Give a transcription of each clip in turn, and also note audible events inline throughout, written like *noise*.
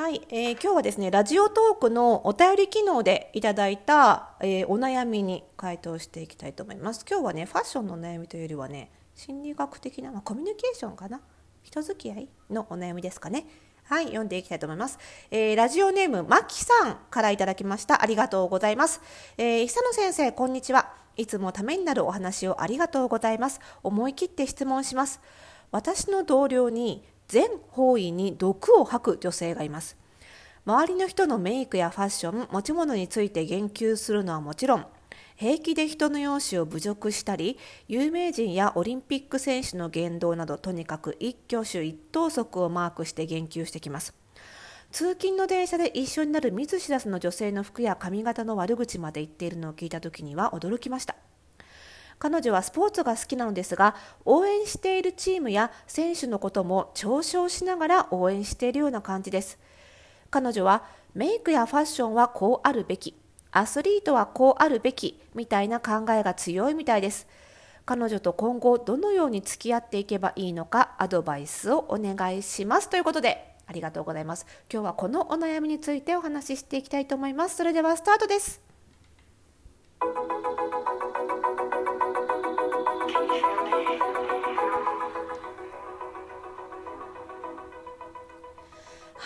はい、えー、今日はですねラジオトークのお便り機能でいただいた、えー、お悩みに回答していきたいと思います今日はねファッションの悩みというよりはね心理学的な、まあ、コミュニケーションかな？人付き合いのお悩みですかねはい、読んでいきたいと思います。えー、ラジオネーム、まきさんからいただきました。ありがとうございます。えー、久野先生、こんにちは。いつもためになるお話をありがとうございます。思い切って質問します。私の同僚に全方位に毒を吐く女性がいます。周りの人のメイクやファッション持ち物について言及するのはもちろん平気で人の容姿を侮辱したり有名人やオリンピック選手の言動などとにかく一挙手一投足をマークして言及してきます。通勤の電車で一緒になる見ず知らずの女性の服や髪型の悪口まで言っているのを聞いた時には驚きました。彼女はスポーツが好きなのですが応援しているチームや選手のことも嘲笑しながら応援しているような感じです。彼女はメイクやファッションはこうあるべき。アスリートはこうあるべきみたいな考えが強いみたいです。彼女と今後どのように付き合っていけばいいのかアドバイスをお願いします。ということでありがとうございます。今日はこのお悩みについてお話ししていきたいと思います。それではスタートです。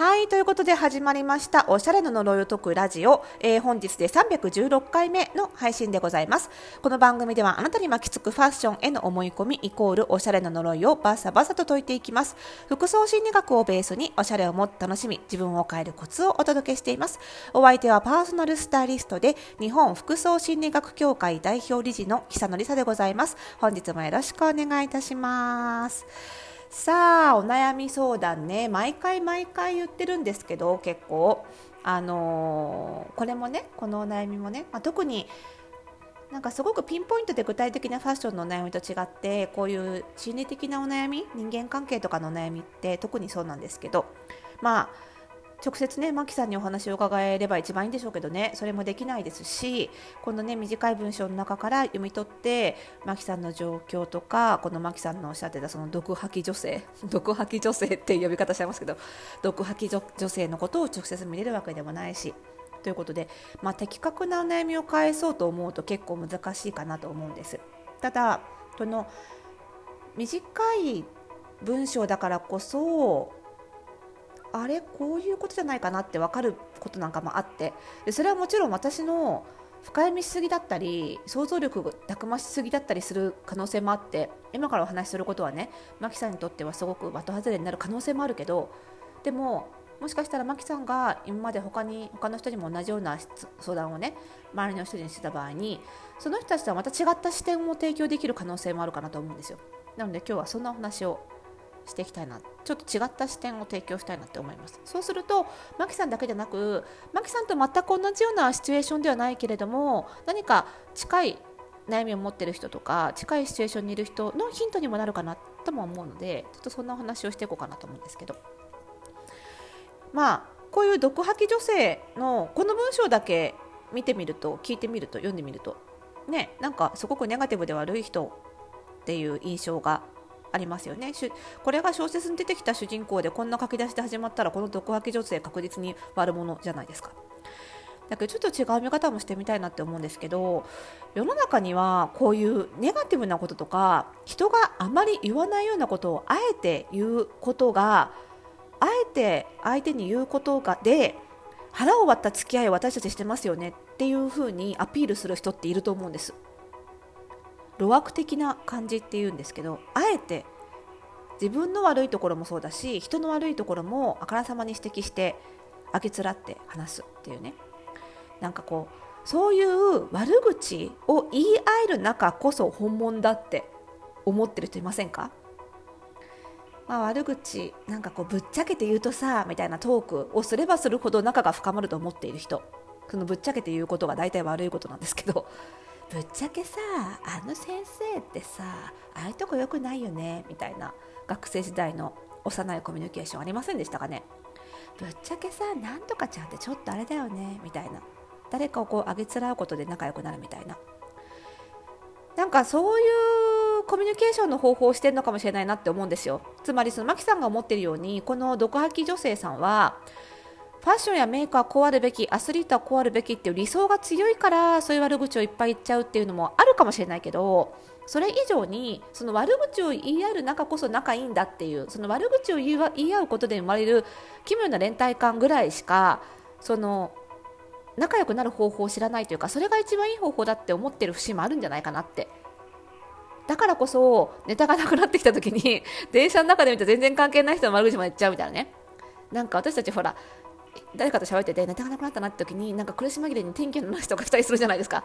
はい、ということで始まりました、おしゃれの呪いを解くラジオ、えー、本日で316回目の配信でございます。この番組ではあなたに巻きつくファッションへの思い込みイコールおしゃれの呪いをバサバサと解いていきます。服装心理学をベースにおしゃれをもっと楽しみ、自分を変えるコツをお届けしています。お相手はパーソナルスタイリストで日本服装心理学協会代表理事の久野里沙でございます。本日もよろしくお願いいたします。さあお悩み相談ね。毎回毎回言ってるんですけど結構。あのー、これもねこのお悩みもね、まあ、特になんかすごくピンポイントで具体的なファッションのお悩みと違ってこういう心理的なお悩み人間関係とかのお悩みって特にそうなんですけどまあ直接ね、マキさんにお話を伺えれば一番いいんでしょうけどね、それもできないですし、このね、短い文章の中から読み取って、マキさんの状況とか、このマキさんのおっしゃってたその毒吐き女性、*laughs* 毒吐き女性って呼び方しちゃいますけど、毒吐き女性のことを直接見れるわけでもないし、ということで、まあ、的確なお悩みを返そうと思うと結構難しいかなと思うんです。ただ、この短い文章だからこそあれこういうことじゃないかなって分かることなんかもあって。でそれはもちろん私の深読みしすぎだったり想像力がたくましすぎだったりする可能性もあって今からお話しすることはねマキさんにとってはすごく的外れになる可能性もあるけどでももしかしたらマキさんが今まで他に他の人にも同じような相談をね周りの人にしてた場合にその人たちとはまた違った視点を提供できる可能性もあるかなと思うんですよ。なので今日はそんなお話をしていきたいな。ちょっと違った視点を提供したいなって思います。そうするとマキさんだけじゃなくマキさんと全く同じようなシチュエーションではないけれども何か近い悩みを持ってる人とか近いシチュエーションにいる人のヒントにもなるかなとも思うのでちょっとそんなお話をしていこうかなと思うんですけど。まあこういう毒吐き女性のこの文章だけ見てみると聞いてみると読んでみるとねなんかすごくネガティブで悪い人っていう印象がありますよねこれが小説に出てきた主人公でこんな書き出しで始まったらこの毒吐き女性確実に悪者じゃないですか。だけどちょっと違う見方もしてみたいなって思うんですけど世の中にはこういうネガティブなこととか人があまり言わないようなことをあえて言うことがあえて相手に言うことがで腹を割った付き合いを私たちしてますよねっていうふうにアピールする人っていると思うんです。路悪的な感じっていうんですけどあえて自分の悪いところもそうだし人の悪いところもあからさまに指摘してあげつらって話すっていうね。なんかこうそういう悪口を言い合える中こそ本物だって思ってる人いませんか、まあ、悪口なんかこうぶっちゃけて言うとさみたいなトークをすればするほど仲が深まると思っている人。そのぶっちゃけて言うことが大体悪いことなんですけど。ぶっちゃけさあの先生ってさああいうとこ良くないよねみたいな学生時代の幼いコミュニケーションありませんでしたかね？ぶっちゃけさなんとかちゃんってちょっとあれだよねみたいな。誰かをこうあげつらうことで仲良くなるみたいな。なんかそういうコミュニケーションの方法をしてるのかもしれないなって思うんですよ。つまりそのマキさんが思ってるようにこの毒吐き女性さんはファッションやメイクはこうあるべきアスリートはこうあるべきっていう理想が強いからそういう悪口をいっぱい言っちゃうっていうのもあるかもしれないけどそれ以上にその悪口を言い合う仲こそ仲いいんだっていうその悪口を言い合うことで生まれる奇妙な連帯感ぐらいしかその仲良くなる方法を知らないというかそれが一番いい方法だって思ってる節もあるんじゃないかなって。だからこそネタがなくなってきた時に *laughs* 電車の中で見た全然関係ない人の悪口も言っちゃうみたいなね。なんか私たちほら誰かと喋っててネタがなくなったなって時になんか苦し紛れに天気の話とかしたりするじゃないですか。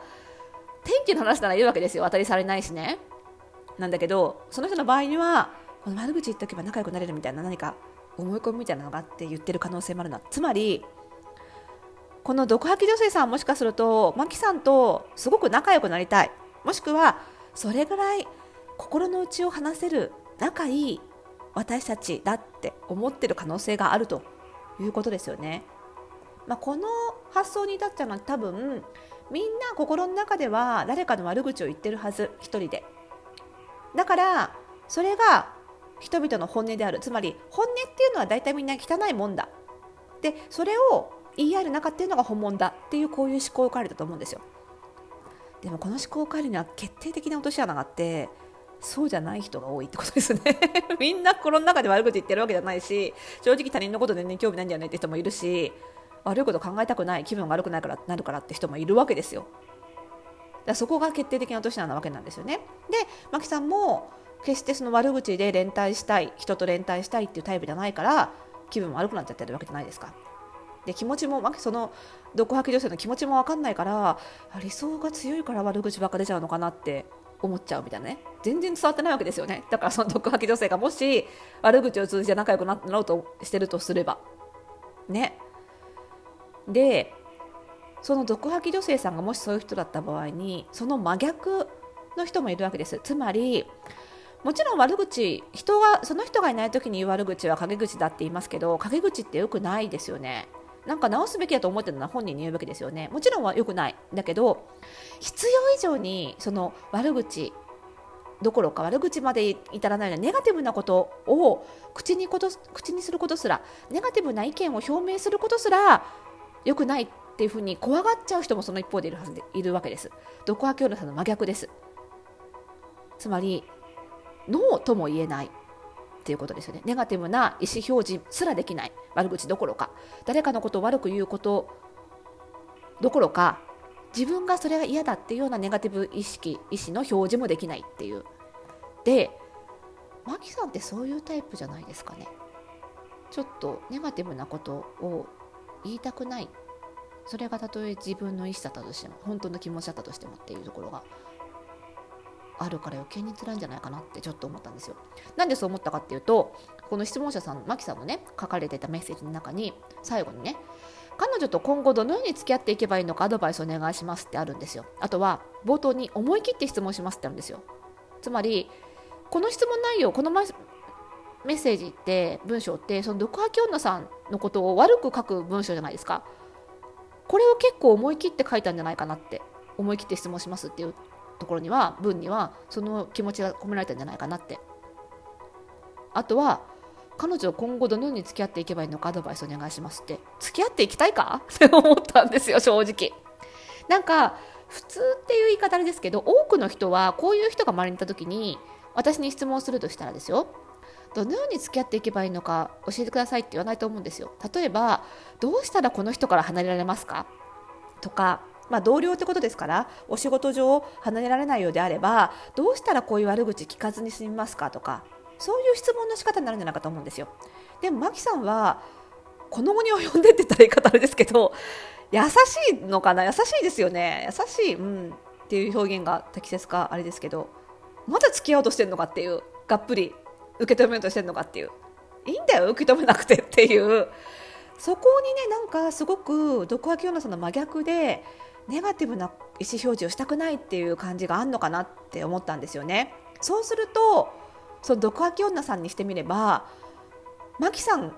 天気の話ならいるわけですよ。当たりされないしね。なんだけどその人の場合にはこの悪口言っておけば仲良くなれるみたいな何か思い込みみたいなのがあって言ってる可能性もあるな。つまりこの毒吐き女性さんもしかするとマキさんとすごく仲良くなりたい。もしくはそれぐらい心の内を話せる仲いい私たちだって思ってる可能性があると。いうことですよね。まあ、この発想に至ったのは多分みんな心の中では誰かの悪口を言ってるはず一人で。だからそれが人々の本音である。つまり本音っていうのは大体みんな汚いもんだ。でそれを言い合える中っていうのが本物だ。っていうこういう思考を変えるだと思うんですよ。でもこの思考を変えるには決定的な落とし穴があってそうじゃない人が多いってことですね。*laughs* みんな心の中で悪口言ってるわけじゃないし正直他人のこと全然興味ないんだよねって人もいるし悪いこと考えたくない気分が悪くないからなるからって人もいるわけですよ。だそこが決定的な落としなわけなんですよね。でマキさんも決してその悪口で連帯したい人と連帯したいっていうタイプじゃないから気分悪くなっちゃってるわけじゃないですか。で気持ちもその毒吐き女性の気持ちも分かんないから理想が強いから悪口ばっか出ちゃうのかなって思っちゃうみたいなね。全然伝わってないわけですよね。だからその *laughs* 毒吐き女性がもし悪口を通じて仲良くなろうとしてるとすれば。ね。でその毒吐き女性さんがもしそういう人だった場合にその真逆の人もいるわけです。つまりもちろん悪口人がその人がいない時に言う悪口は陰口だって言いますけど陰口ってよくないですよね。なんか直すべきだと思ってるのは本人に言うべきですよねもちろんは良くないだけど必要以上にその悪口どころか悪口まで至らないようなネガティブなことを口にこと口にすることすらネガティブな意見を表明することすら良くないっていうふうに怖がっちゃう人もその一方でいるはずでいるわけです。毒破教のさんの真逆です。つまりノーとも言えないっていうことですよね。ネガティブな意思表示すらできない悪口どころか誰かのことを悪く言うことどころか自分がそれが嫌だっていうようなネガティブ意識意思の表示もできないっていう。でマキさんってそういうタイプじゃないですかね。ちょっとネガティブなことを言いたくないそれがたとえ自分の意思だったとしても本当の気持ちだったとしてもっていうところがあるから余計に辛いんじゃないかなってちょっと思ったんですよ。なんでそう思ったかっていうとこの質問者さんマキさんのね書かれてたメッセージの中に最後にね彼女と今後どのように付き合っていけばいいのかアドバイスお願いしますってあるんですよ。あとは冒頭に思い切って質問しますってあるんですよ。つまりこの質問内容このメッセージって文章ってその毒吐き女さんのことを悪く書く文章じゃないですかこれを結構思い切って書いたんじゃないかなって思い切って質問しますっていうところには文にはその気持ちが込められたんじゃないかなって。あとは彼女今後どのように付き合っていけばいいのかアドバイスお願いしますって。付き合っていきたいか？って思ったんですよ正直。なんか普通っていう言い方あれですけど多くの人はこういう人が周りにいた時に私に質問するとしたらですよ。どのように付き合っていけばいいのか教えてくださいって言わないと思うんですよ。例えばどうしたらこの人から離れられますか？とか、まあ、同僚ってことですからお仕事上離れられないようであればどうしたらこういう悪口聞かずに済みますかとかそういう質問の仕方になるんじゃないかと思うんですよ。でもマキさんはこの後に及んでって言ったら言い方あれですけど優しいのかな？優しいですよね。優しい、うん、っていう表現が適切かあれですけどまだ付き合おうとしてるのかっていうがっぷり受け止めようとしてるのかっていう。いいんだよ受け止めなくてっていう。そこにねなんかすごく毒吐き女さんの真逆でネガティブな意思表示をしたくないっていう感じがあるのかなって思ったんですよね。そうするとその毒吐き女さんにしてみればマキさん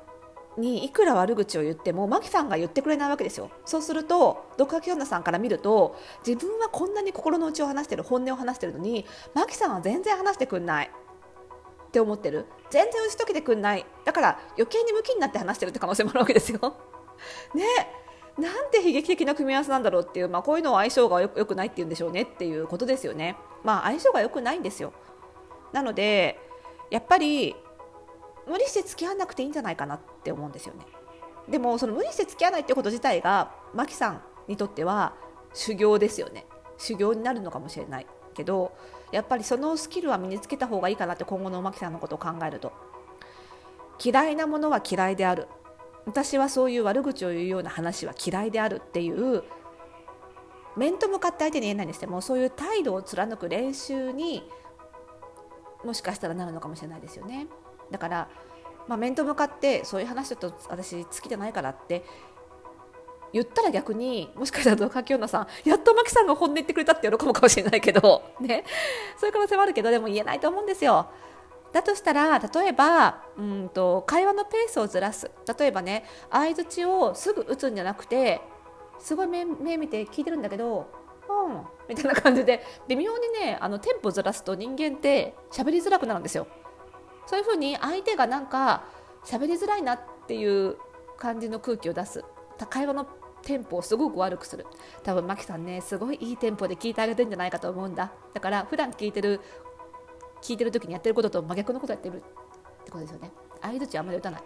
にいくら悪口を言ってもマキさんが言ってくれないわけですよ。そうすると毒吐き女さんから見ると自分はこんなに心の内を話してる本音を話してるのにマキさんは全然話してくんない。って思ってる。全然打ち解けてくんない。だから余計にムキになって話してるって可能性もあるわけですよ。ね。なんて悲劇的な組み合わせなんだろうっていう、まあ、こういうのは相性がよくないっていうんでしょうねっていうことですよね。まあ、相性が良くないんですよ。なのでやっぱり無理して付き合わなくていいんじゃないかなって思うんですよね。でもその無理して付き合わないってこと自体がマキさんにとっては修行ですよね。修行になるのかもしれないけどやっぱりそのスキルは身につけた方がいいかなって今後のマキさんのことを考えると嫌いなものは嫌いである私はそういう悪口を言うような話は嫌いであるっていう面と向かって相手に言えないにして。もそういう態度を貫く練習にもしかしたらなるのかもしれないですよね。だから、まあ、面と向かってそういう話だと私好きじゃないからって言ったら逆にもしかしたら動画京奈さんやっとマキさんが本音言ってくれたって喜ぶかもしれないけどね。そういう可能性もあるけどでも言えないと思うんですよ。だとしたら例えばうんと会話のペースをずらす。例えばね相づちをすぐ打つんじゃなくてすごい目目見て聞いてるんだけどうんみたいな感じで微妙にねあのテンポずらすと人間って喋りづらくなるんですよ。そういうふうに相手がなんか喋りづらいなっていう感じの空気を出す。会話のテンポをすごく悪くする。多分マキさんねすごいいいテンポで聞いてあげてるんじゃないかと思うんだ。だから普段聞いてる聞いてる時にやってることと真逆のことやってるってことですよね。相づちあんまり打たない。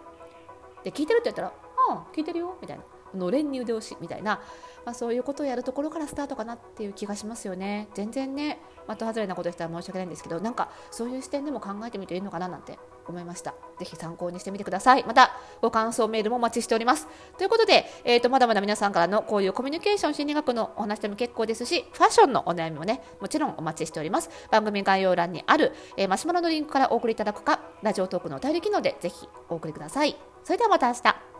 で聞いてるって言ったら「ああ聞いてるよ」みたいな。のれんに腕押しみたいな、まあ、そういうことをやるところからスタートかなっていう気がしますよね。全然ね的外れなことしたら申し訳ないんですけどなんかそういう視点でも考えてみていいのかななんて思いました。ぜひ参考にしてみてください。またご感想メールもお待ちしております。ということで、えーと、まだまだ皆さんからのこういうコミュニケーション心理学のお話でも結構ですしファッションのお悩みもねもちろんお待ちしております。番組概要欄にある、えー、マシュマロのリンクからお送りいただくかラジオトークのお便り機能でぜひお送りください。それではまた明日。